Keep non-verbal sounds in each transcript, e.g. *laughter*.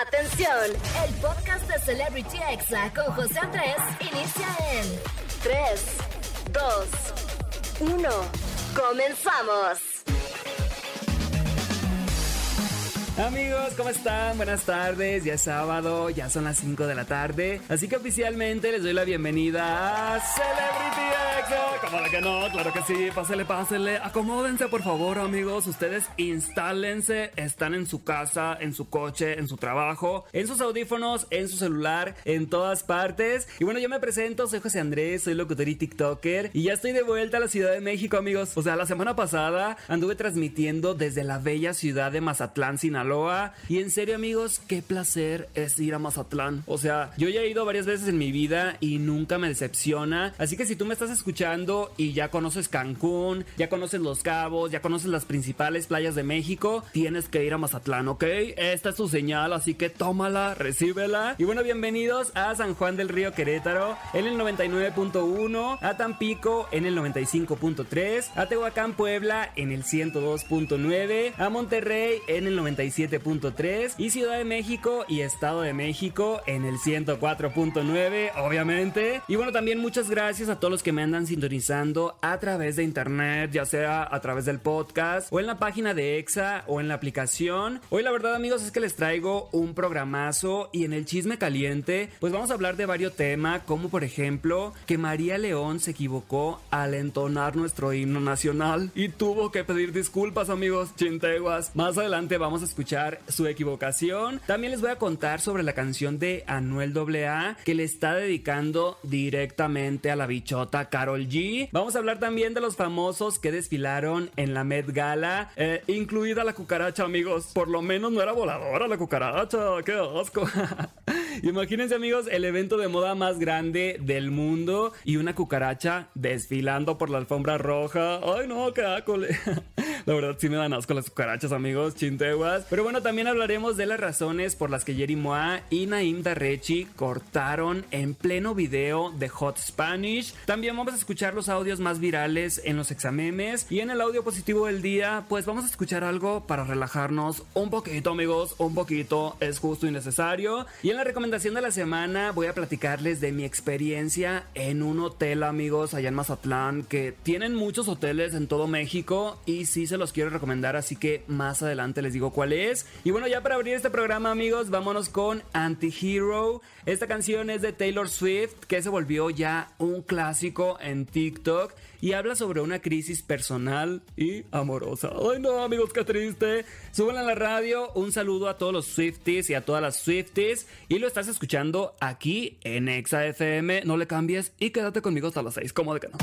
Atención, el podcast de Celebrity Exa con José Andrés inicia en 3, 2, 1. Comenzamos. Amigos, ¿cómo están? Buenas tardes, ya es sábado, ya son las 5 de la tarde, así que oficialmente les doy la bienvenida a Celebrity ¿Cómo de que no? Claro que sí, pásele, pásele, acomódense por favor amigos, ustedes instálense, están en su casa, en su coche, en su trabajo, en sus audífonos, en su celular, en todas partes. Y bueno, yo me presento, soy José Andrés, soy locutor y TikToker y ya estoy de vuelta a la Ciudad de México amigos. O sea, la semana pasada anduve transmitiendo desde la bella ciudad de Mazatlán, Sinaloa y en serio, amigos, qué placer es ir a Mazatlán. O sea, yo ya he ido varias veces en mi vida y nunca me decepciona. Así que si tú me estás escuchando y ya conoces Cancún, ya conoces Los Cabos, ya conoces las principales playas de México, tienes que ir a Mazatlán, ¿ok? Esta es tu señal, así que tómala, recíbela. Y bueno, bienvenidos a San Juan del Río Querétaro en el 99.1, a Tampico en el 95.3, a Tehuacán Puebla en el 102.9, a Monterrey en el 95 7.3 y Ciudad de México y Estado de México en el 104.9, obviamente. Y bueno, también muchas gracias a todos los que me andan sintonizando a través de internet, ya sea a través del podcast o en la página de EXA o en la aplicación. Hoy la verdad amigos es que les traigo un programazo y en el chisme caliente pues vamos a hablar de varios temas como por ejemplo que María León se equivocó al entonar nuestro himno nacional y tuvo que pedir disculpas amigos chinteguas. Más adelante vamos a escuchar su equivocación. También les voy a contar sobre la canción de Anuel AA que le está dedicando directamente a la bichota Vamos a hablar también de los famosos que desfilaron en la Met Gala, eh, incluida la cucaracha, amigos. Por lo menos no era voladora la cucaracha, qué asco. *laughs* Imagínense, amigos, el evento de moda más grande del mundo y una cucaracha desfilando por la alfombra roja. Ay, no, qué ácole. *laughs* La verdad sí me dan asco las cucarachas, amigos, chinteguas. Pero bueno, también hablaremos de las razones por las que Jerry Moa y Naim Darrechi cortaron en pleno video de Hot Spanish. También vamos a escuchar los audios más virales en los examemes. Y en el audio positivo del día, pues vamos a escuchar algo para relajarnos un poquito, amigos. Un poquito es justo y necesario. Y en la recomendación de la semana voy a platicarles de mi experiencia en un hotel, amigos, allá en Mazatlán, que tienen muchos hoteles en todo México y sí se los quiero recomendar, así que más adelante les digo cuál es. Y bueno, ya para abrir este programa, amigos, vámonos con Anti-Hero. Esta canción es de Taylor Swift, que se volvió ya un clásico en TikTok y habla sobre una crisis personal y amorosa. Ay, no, amigos, qué triste. Suben a la radio. Un saludo a todos los Swifties y a todas las Swifties. Y lo estás escuchando aquí en Exa FM. No le cambies y quédate conmigo hasta las 6. ¿Cómo de que no?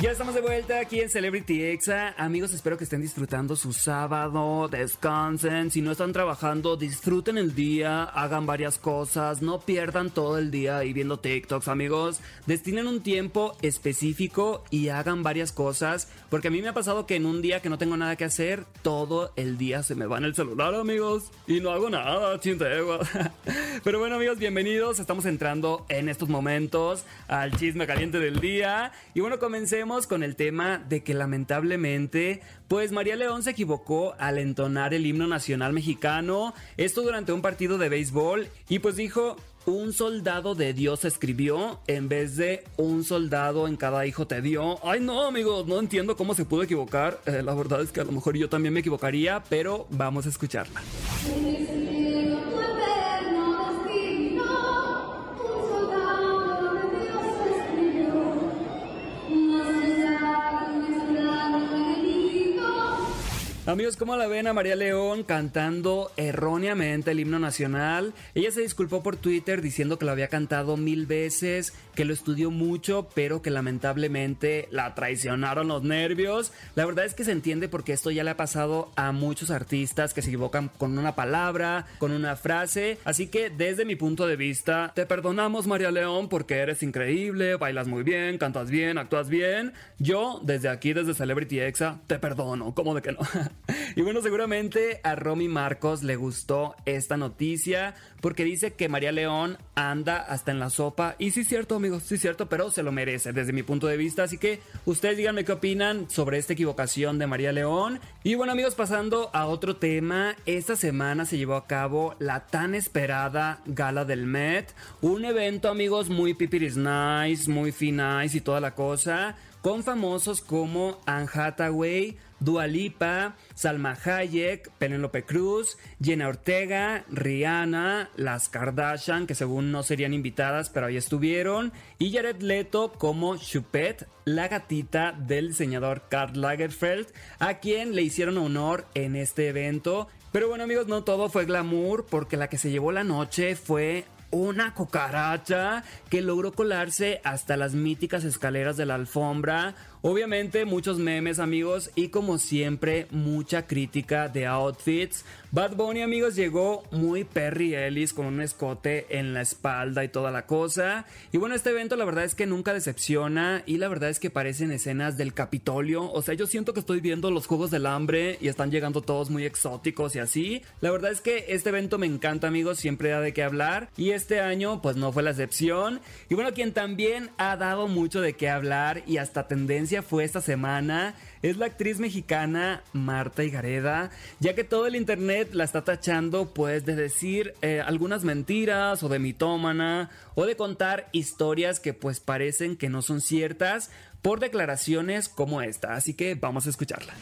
Ya estamos de vuelta aquí en Celebrity Exa. Amigos, espero que estén disfrutando su sábado, descansen. Si no están trabajando, disfruten el día, hagan varias cosas, no pierdan todo el día ahí viendo TikToks, amigos. Destinen un tiempo específico y hagan varias cosas. Porque a mí me ha pasado que en un día que no tengo nada que hacer, todo el día se me va en el celular, amigos. Y no hago nada, chintegua. *laughs* Pero bueno, amigos, bienvenidos. Estamos entrando en estos momentos al chisme caliente del día. Y bueno, comencemos con el tema de que lamentablemente, pues María León se equivocó al entonar el himno nacional mexicano, esto durante un partido de béisbol, y pues dijo, un soldado de Dios escribió en vez de un soldado en cada hijo te dio. Ay no amigos, no entiendo cómo se pudo equivocar. Eh, la verdad es que a lo mejor yo también me equivocaría, pero vamos a escucharla. Amigos, ¿cómo la ven a María León cantando erróneamente el himno nacional? Ella se disculpó por Twitter diciendo que lo había cantado mil veces, que lo estudió mucho, pero que lamentablemente la traicionaron los nervios. La verdad es que se entiende porque esto ya le ha pasado a muchos artistas que se equivocan con una palabra, con una frase. Así que desde mi punto de vista, te perdonamos María León porque eres increíble, bailas muy bien, cantas bien, actúas bien. Yo, desde aquí, desde Celebrity Exa, te perdono, ¿cómo de que no? *laughs* y bueno, seguramente a Romy Marcos le gustó esta noticia porque dice que María León anda hasta en la sopa. Y sí es cierto, amigos, sí es cierto, pero se lo merece desde mi punto de vista. Así que ustedes díganme qué opinan sobre esta equivocación de María León. Y bueno, amigos, pasando a otro tema, esta semana se llevó a cabo la tan esperada Gala del Met. Un evento, amigos, muy pipiris nice, muy finais y toda la cosa. Con famosos como Anne Hathaway, Dua Lipa, Salma Hayek, Penélope Cruz, Jenna Ortega, Rihanna, las Kardashian, que según no serían invitadas, pero ahí estuvieron, y Jared Leto como Chupette, la gatita del diseñador Karl Lagerfeld, a quien le hicieron honor en este evento. Pero bueno amigos, no todo fue glamour, porque la que se llevó la noche fue una cucaracha que logró colarse hasta las míticas escaleras de la alfombra, Obviamente muchos memes amigos y como siempre mucha crítica de outfits. Bad Bunny amigos llegó muy Perry Ellis con un escote en la espalda y toda la cosa. Y bueno, este evento la verdad es que nunca decepciona y la verdad es que parecen escenas del Capitolio. O sea, yo siento que estoy viendo los Juegos del Hambre y están llegando todos muy exóticos y así. La verdad es que este evento me encanta amigos, siempre da de qué hablar y este año pues no fue la excepción. Y bueno, quien también ha dado mucho de qué hablar y hasta tendencia fue esta semana es la actriz mexicana Marta Higareda, ya que todo el internet la está tachando pues de decir eh, algunas mentiras o de mitómana o de contar historias que pues parecen que no son ciertas por declaraciones como esta, así que vamos a escucharla.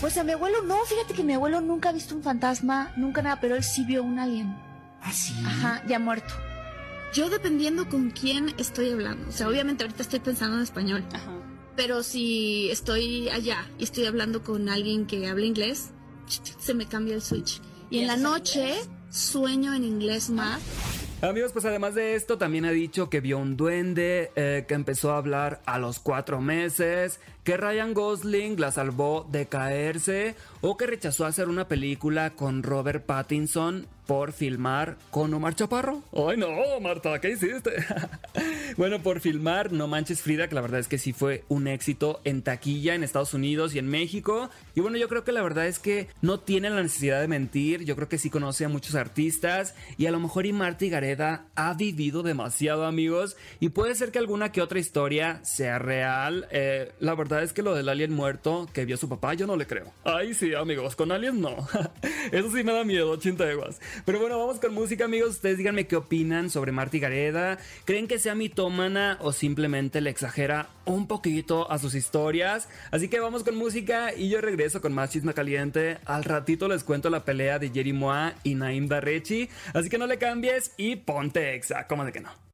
Pues a mi abuelo no, fíjate que mi abuelo nunca ha visto un fantasma, nunca nada, pero él sí vio un alien. ¿Ah, sí? Ajá, ya muerto. Yo dependiendo con quién estoy hablando, o sea, obviamente ahorita estoy pensando en español. Ajá. Pero si estoy allá y estoy hablando con alguien que habla inglés, se me cambia el switch. Y en la noche sueño en inglés más. Amigos, pues además de esto, también ha dicho que vio un duende, eh, que empezó a hablar a los cuatro meses, que Ryan Gosling la salvó de caerse o que rechazó hacer una película con Robert Pattinson por filmar con Omar Chaparro. Ay no, Marta, ¿qué hiciste? *laughs* bueno, por filmar No Manches Frida, que la verdad es que sí fue un éxito en taquilla en Estados Unidos y en México. Y bueno, yo creo que la verdad es que no tiene la necesidad de mentir. Yo creo que sí conoce a muchos artistas y a lo mejor y Marta Gareda ha vivido demasiado, amigos. Y puede ser que alguna que otra historia sea real. Eh, la verdad es que lo del alien muerto que vio su papá, yo no le creo. Ay, sí, amigos, con alien no. *laughs* Eso sí me da miedo, chinteguas. Pero bueno, vamos con música, amigos. Ustedes díganme qué opinan sobre Marty Gareda. ¿Creen que sea mitómana o simplemente le exagera un poquito a sus historias? Así que vamos con música y yo regreso con más chisme caliente. Al ratito les cuento la pelea de Jerry Moa y Naim Darrechi. Así que no le cambies y ponte exa. ¿Cómo de que no?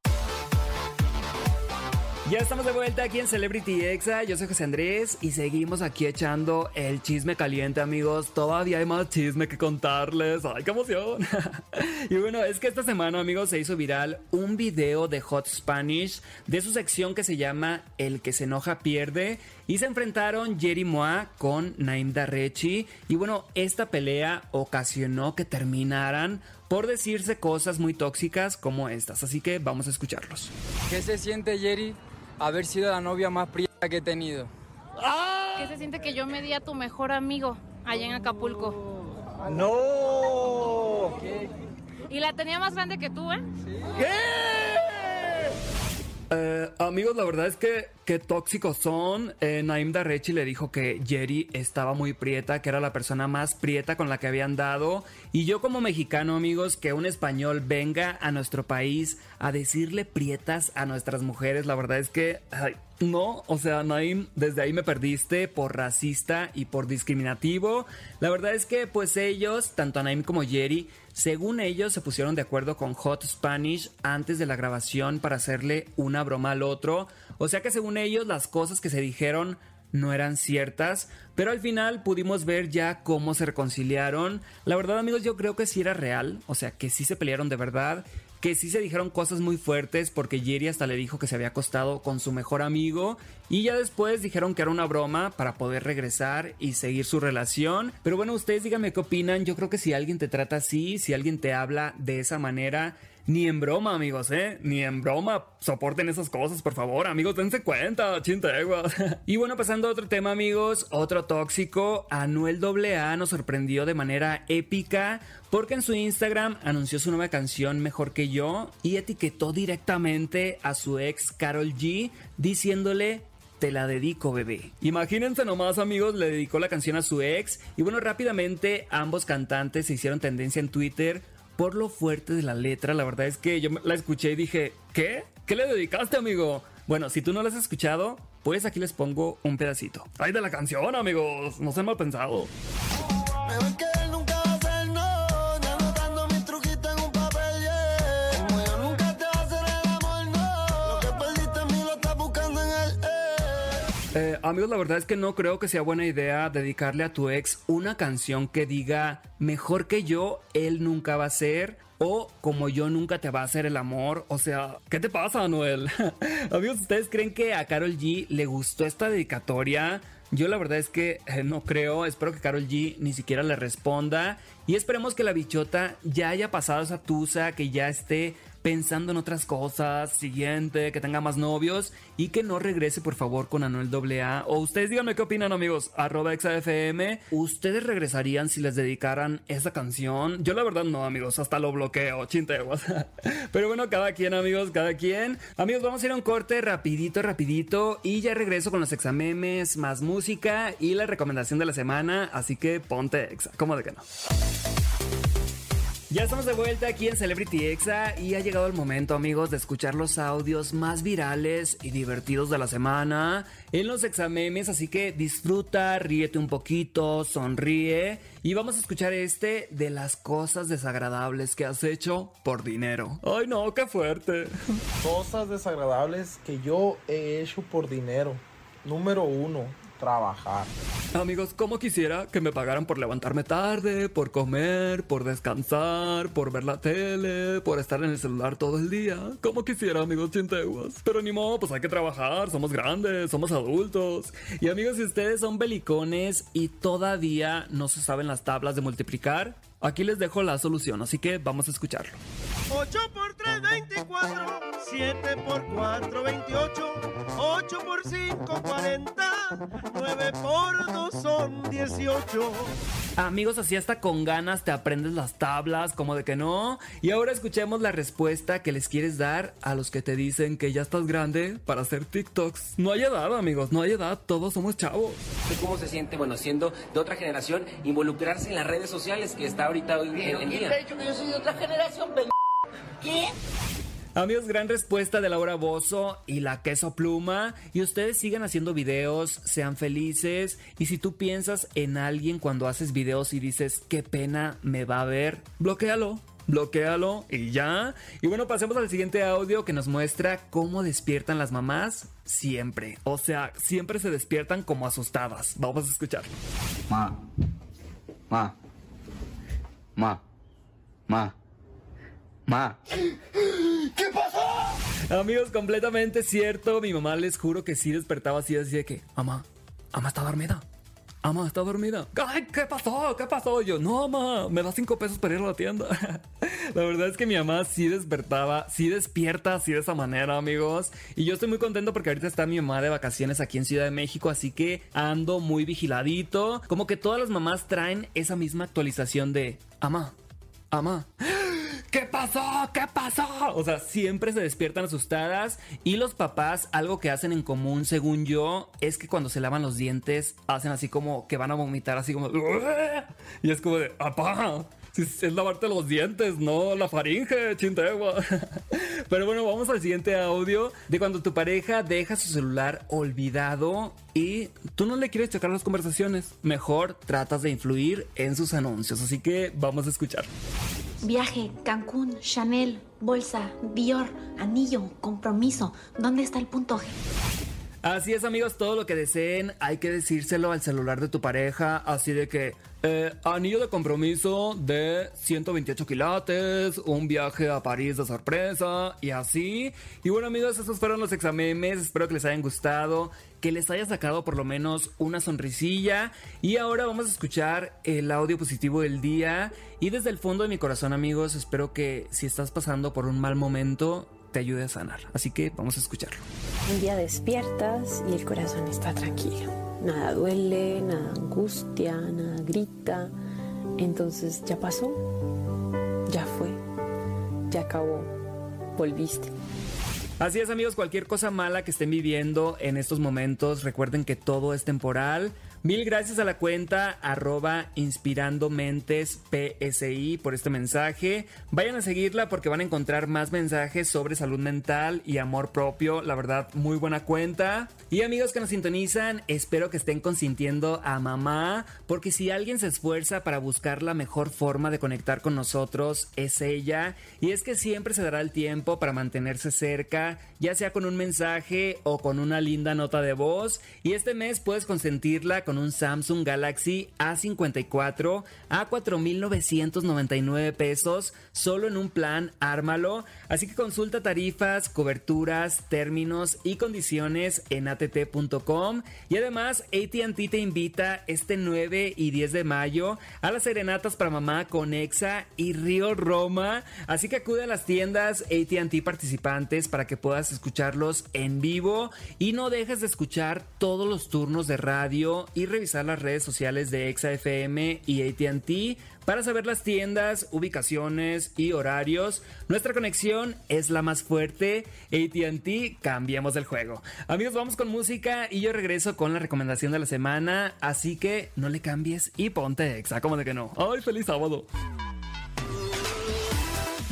Ya estamos de vuelta aquí en Celebrity Exa. Yo soy José Andrés y seguimos aquí echando el chisme caliente, amigos. Todavía hay más chisme que contarles. ¡Ay, qué emoción! *laughs* y bueno, es que esta semana, amigos, se hizo viral un video de Hot Spanish de su sección que se llama El que se enoja pierde. Y se enfrentaron Jerry Moa con Naim Darrechi. Y bueno, esta pelea ocasionó que terminaran por decirse cosas muy tóxicas como estas. Así que vamos a escucharlos. ¿Qué se siente, Jerry? Haber sido la novia más prieta que he tenido. ¿Qué se siente que yo me di a tu mejor amigo allá en Acapulco? ¡No! Y la tenía más grande que tú, ¿eh? ¿Qué? Eh, amigos, la verdad es que qué tóxicos son. Eh, Naim Darrechi le dijo que Jerry estaba muy prieta, que era la persona más prieta con la que habían dado. Y yo como mexicano, amigos, que un español venga a nuestro país a decirle prietas a nuestras mujeres, la verdad es que... no, o sea, Naim, desde ahí me perdiste por racista y por discriminativo. La verdad es que pues ellos, tanto Naim como Jerry, según ellos se pusieron de acuerdo con Hot Spanish antes de la grabación para hacerle una broma al otro. O sea que según ellos las cosas que se dijeron no eran ciertas, pero al final pudimos ver ya cómo se reconciliaron. La verdad amigos yo creo que sí era real, o sea que sí se pelearon de verdad que sí se dijeron cosas muy fuertes porque Jerry hasta le dijo que se había acostado con su mejor amigo y ya después dijeron que era una broma para poder regresar y seguir su relación. Pero bueno, ustedes díganme qué opinan. Yo creo que si alguien te trata así, si alguien te habla de esa manera, Ni en broma, amigos, ¿eh? Ni en broma. Soporten esas cosas, por favor. Amigos, dense cuenta, chinteguas. *laughs* y bueno, pasando a otro tema, amigos. Otro tóxico. Anuel AA nos sorprendió de manera épica porque en su Instagram anunció su nueva canción Mejor que yo y etiquetó directamente a su ex Carol G diciéndole te la dedico, bebé. Imagínense nomás, amigos, le dedicó la canción a su ex. Y bueno, rápidamente ambos cantantes se hicieron tendencia en Twitter por lo fuerte de la letra. La verdad es que yo la escuché y dije, ¿qué? ¿Qué le dedicaste, amigo? Bueno, si tú no la has escuchado, pues aquí les pongo un pedacito. ¡Ay, de la canción, amigos! No sean mal pensado. Eh, amigos, la verdad es que no creo que sea buena idea dedicarle a tu ex una canción que diga mejor que yo, él nunca va a ser. O como yo nunca te va a hacer el amor. O sea, ¿qué te pasa, Noel? *laughs* amigos, ¿ustedes creen que a Carol G le gustó esta dedicatoria? Yo la verdad es que eh, no creo, espero que Carol G ni siquiera le responda y esperemos que la bichota ya haya pasado esa tusa, que ya esté pensando en otras cosas, siguiente, que tenga más novios y que no regrese por favor con Anuel AA. O ustedes díganme qué opinan amigos, arroba XAFM. ¿Ustedes regresarían si les dedicaran esa canción? Yo la verdad no amigos, hasta lo bloqueo, chinteguas. *laughs* Pero bueno, cada quien amigos, cada quien. Amigos, vamos a ir a un corte rapidito, rapidito y ya regreso con los examemes, más música y la recomendación de la semana. Así que ponte exa, ¿cómo de que no? Ya estamos de vuelta aquí en Celebrity Exa y ha llegado el momento, amigos, de escuchar los audios más virales y divertidos de la semana en los examemes. Así que disfruta, ríete un poquito, sonríe y vamos a escuchar este de las cosas desagradables que has hecho por dinero. Ay, no, qué fuerte. Cosas desagradables que yo he hecho por dinero. Número uno, trabajar. Amigos, como quisiera que me pagaran por levantarme tarde, por comer, por descansar, por ver la tele, por estar en el celular todo el día. Como quisiera, amigos chinteguas. Pero ni modo, pues hay que trabajar, somos grandes, somos adultos. Y amigos, si ustedes son belicones y todavía no se saben las tablas de multiplicar, Aquí les dejo la solución, así que vamos a escucharlo. 8 por 3, 24. 7 por 4, 28. 8 por 5, 40. 9 por 2 son 18. Amigos, así hasta con ganas te aprendes las tablas, como de que no. Y ahora escuchemos la respuesta que les quieres dar a los que te dicen que ya estás grande para hacer TikToks. No hay edad, amigos, no hay edad, todos somos chavos. ¿Cómo se siente, bueno, siendo de otra generación, involucrarse en las redes sociales que está ahorita hoy en, día? ¿Quién dicho que yo soy de otra generación, ¿Qué? Amigos, gran respuesta de Laura Bozo y la queso pluma. Y ustedes sigan haciendo videos, sean felices. Y si tú piensas en alguien cuando haces videos y dices, qué pena me va a ver, bloquealo. Bloquealo y ya. Y bueno, pasemos al siguiente audio que nos muestra cómo despiertan las mamás siempre. O sea, siempre se despiertan como asustadas. Vamos a escucharlo. Ma. Ma. Ma. Ma. Ma. ¿Qué pasó? Amigos, completamente cierto. Mi mamá les juro que sí despertaba así, así de que, mamá, mamá está dormida. Mamá está dormida. Ay, ¿qué pasó? ¿Qué pasó? Yo, no, mamá, me da cinco pesos para ir a la tienda. *laughs* la verdad es que mi mamá sí despertaba, sí despierta así de esa manera, amigos. Y yo estoy muy contento porque ahorita está mi mamá de vacaciones aquí en Ciudad de México, así que ando muy vigiladito. Como que todas las mamás traen esa misma actualización de, ama, ama. ¿Qué pasó? ¿Qué pasó? O sea, siempre se despiertan asustadas y los papás, algo que hacen en común, según yo, es que cuando se lavan los dientes, hacen así como que van a vomitar, así como... Y es como de, ¡apá! Es lavarte los dientes, no la faringe, chintegua. *laughs* Pero bueno, vamos al siguiente audio de cuando tu pareja deja su celular olvidado y tú no le quieres checar las conversaciones. Mejor tratas de influir en sus anuncios. Así que vamos a escuchar. Viaje, Cancún, Chanel, bolsa, Dior, anillo, compromiso. ¿Dónde está el punto G? Así es amigos, todo lo que deseen hay que decírselo al celular de tu pareja, así de que eh, anillo de compromiso de 128 quilates, un viaje a París de sorpresa y así. Y bueno amigos, esos fueron los examemes, espero que les hayan gustado, que les haya sacado por lo menos una sonrisilla. Y ahora vamos a escuchar el audio positivo del día. Y desde el fondo de mi corazón amigos, espero que si estás pasando por un mal momento, te ayude a sanar. Así que vamos a escucharlo. Un día despiertas y el corazón está tranquilo nada duele, nada angustia, nada grita. Entonces ya pasó, ya fue, ya acabó, volviste. Así es amigos, cualquier cosa mala que estén viviendo en estos momentos, recuerden que todo es temporal. Mil gracias a la cuenta arroba inspirando mentes PSI por este mensaje. Vayan a seguirla porque van a encontrar más mensajes sobre salud mental y amor propio. La verdad, muy buena cuenta. Y amigos que nos sintonizan, espero que estén consintiendo a mamá porque si alguien se esfuerza para buscar la mejor forma de conectar con nosotros, es ella. Y es que siempre se dará el tiempo para mantenerse cerca, ya sea con un mensaje o con una linda nota de voz. Y este mes puedes consentirla con un Samsung Galaxy A54 a 4.999 pesos solo en un plan Ármalo. Así que consulta tarifas, coberturas, términos y condiciones en att.com. Y además ATT te invita este 9 y 10 de mayo a las serenatas para mamá con Exa y Río Roma. Así que acude a las tiendas ATT participantes para que puedas escucharlos en vivo y no dejes de escuchar todos los turnos de radio y revisar las redes sociales de ExaFM y ATT para saber las tiendas, ubicaciones y horarios. Nuestra conexión es la más fuerte. ATT, cambiamos el juego. Amigos, vamos con música y yo regreso con la recomendación de la semana. Así que no le cambies y ponte Exa, como de que no. ¡Ay, feliz sábado!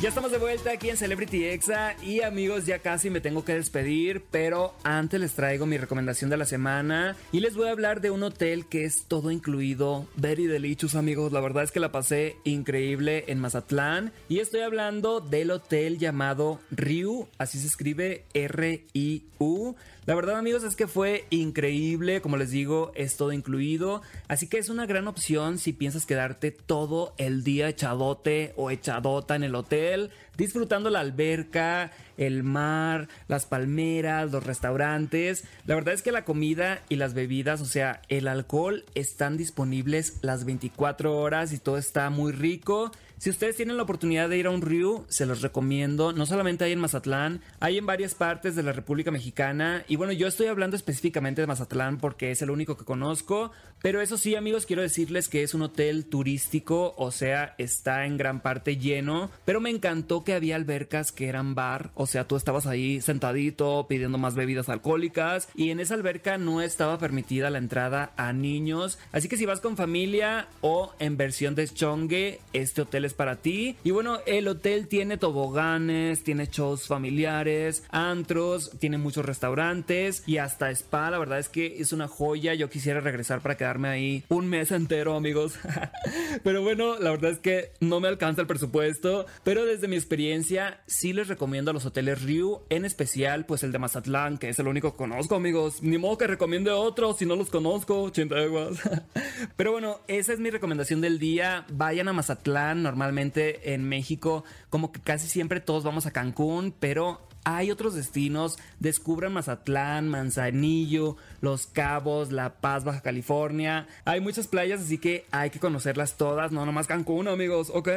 Ya estamos de vuelta aquí en Celebrity Exa y amigos ya casi me tengo que despedir, pero antes les traigo mi recomendación de la semana y les voy a hablar de un hotel que es todo incluido, very delicious amigos, la verdad es que la pasé increíble en Mazatlán y estoy hablando del hotel llamado Ryu, así se escribe R-I-U. La verdad amigos es que fue increíble, como les digo, es todo incluido, así que es una gran opción si piensas quedarte todo el día echadote o echadota en el hotel, disfrutando la alberca, el mar, las palmeras, los restaurantes. La verdad es que la comida y las bebidas, o sea, el alcohol están disponibles las 24 horas y todo está muy rico. Si ustedes tienen la oportunidad de ir a un Ryu, se los recomiendo. No solamente hay en Mazatlán, hay en varias partes de la República Mexicana. Y bueno, yo estoy hablando específicamente de Mazatlán porque es el único que conozco. Pero eso sí, amigos, quiero decirles que es un hotel turístico, o sea, está en gran parte lleno. Pero me encantó que había albercas que eran bar, o sea, tú estabas ahí sentadito pidiendo más bebidas alcohólicas. Y en esa alberca no estaba permitida la entrada a niños. Así que si vas con familia o en versión de chongue, este hotel es para ti. Y bueno, el hotel tiene toboganes, tiene shows familiares, antros, tiene muchos restaurantes y hasta spa. La verdad es que es una joya. Yo quisiera regresar para ahí un mes entero, amigos. *laughs* pero bueno, la verdad es que no me alcanza el presupuesto. Pero desde mi experiencia, sí les recomiendo a los hoteles Ryu, en especial, pues el de Mazatlán, que es el único que conozco, amigos. Ni modo que recomiende otro si no los conozco, chinteguas. *laughs* pero bueno, esa es mi recomendación del día. Vayan a Mazatlán, normalmente en México, como que casi siempre todos vamos a Cancún, pero hay otros destinos. Descubran Mazatlán, Manzanillo, Los Cabos, La Paz, Baja California. Hay muchas playas, así que hay que conocerlas todas, no nomás Cancún, amigos, ¿ok?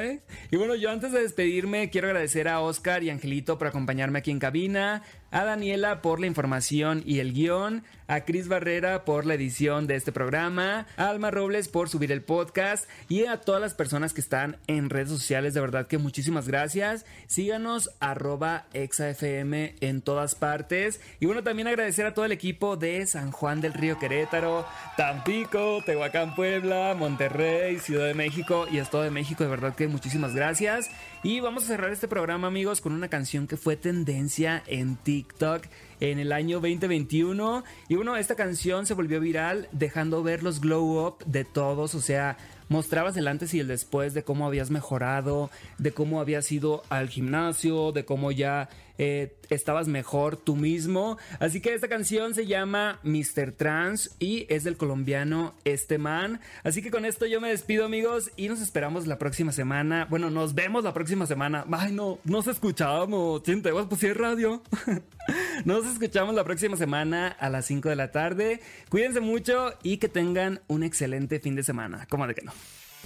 Y bueno, yo antes de despedirme, quiero agradecer a Oscar y Angelito por acompañarme aquí en cabina a Daniela por la información y el guion, a Cris Barrera por la edición de este programa, a Alma Robles por subir el podcast y a todas las personas que están en redes sociales, de verdad que muchísimas gracias. Síganos arroba exafm en todas partes. Y bueno, también agradecer a todo el equipo de San Juan del Río Querétaro, Tampico, Tehuacán, Puebla, Monterrey, Ciudad de México y Estado de México, de verdad que muchísimas gracias. Y vamos a cerrar este programa amigos con una canción que fue tendencia en TikTok en el año 2021. Y bueno, esta canción se volvió viral dejando ver los glow up de todos, o sea, mostrabas el antes y el después de cómo habías mejorado, de cómo habías ido al gimnasio, de cómo ya eh, estabas mejor tú mismo. Así que esta canción se llama Mr. Trans y es del colombiano Este Man. Así que con esto yo me despido amigos y nos esperamos la próxima semana. Bueno, nos vemos la próxima semana. Ay, no, nos escuchamos. Siente, pues sí radio. *laughs* nos escuchamos la próxima semana a las 5 de la tarde. Cuídense mucho y que tengan un excelente fin de semana. ¿Cómo de que no?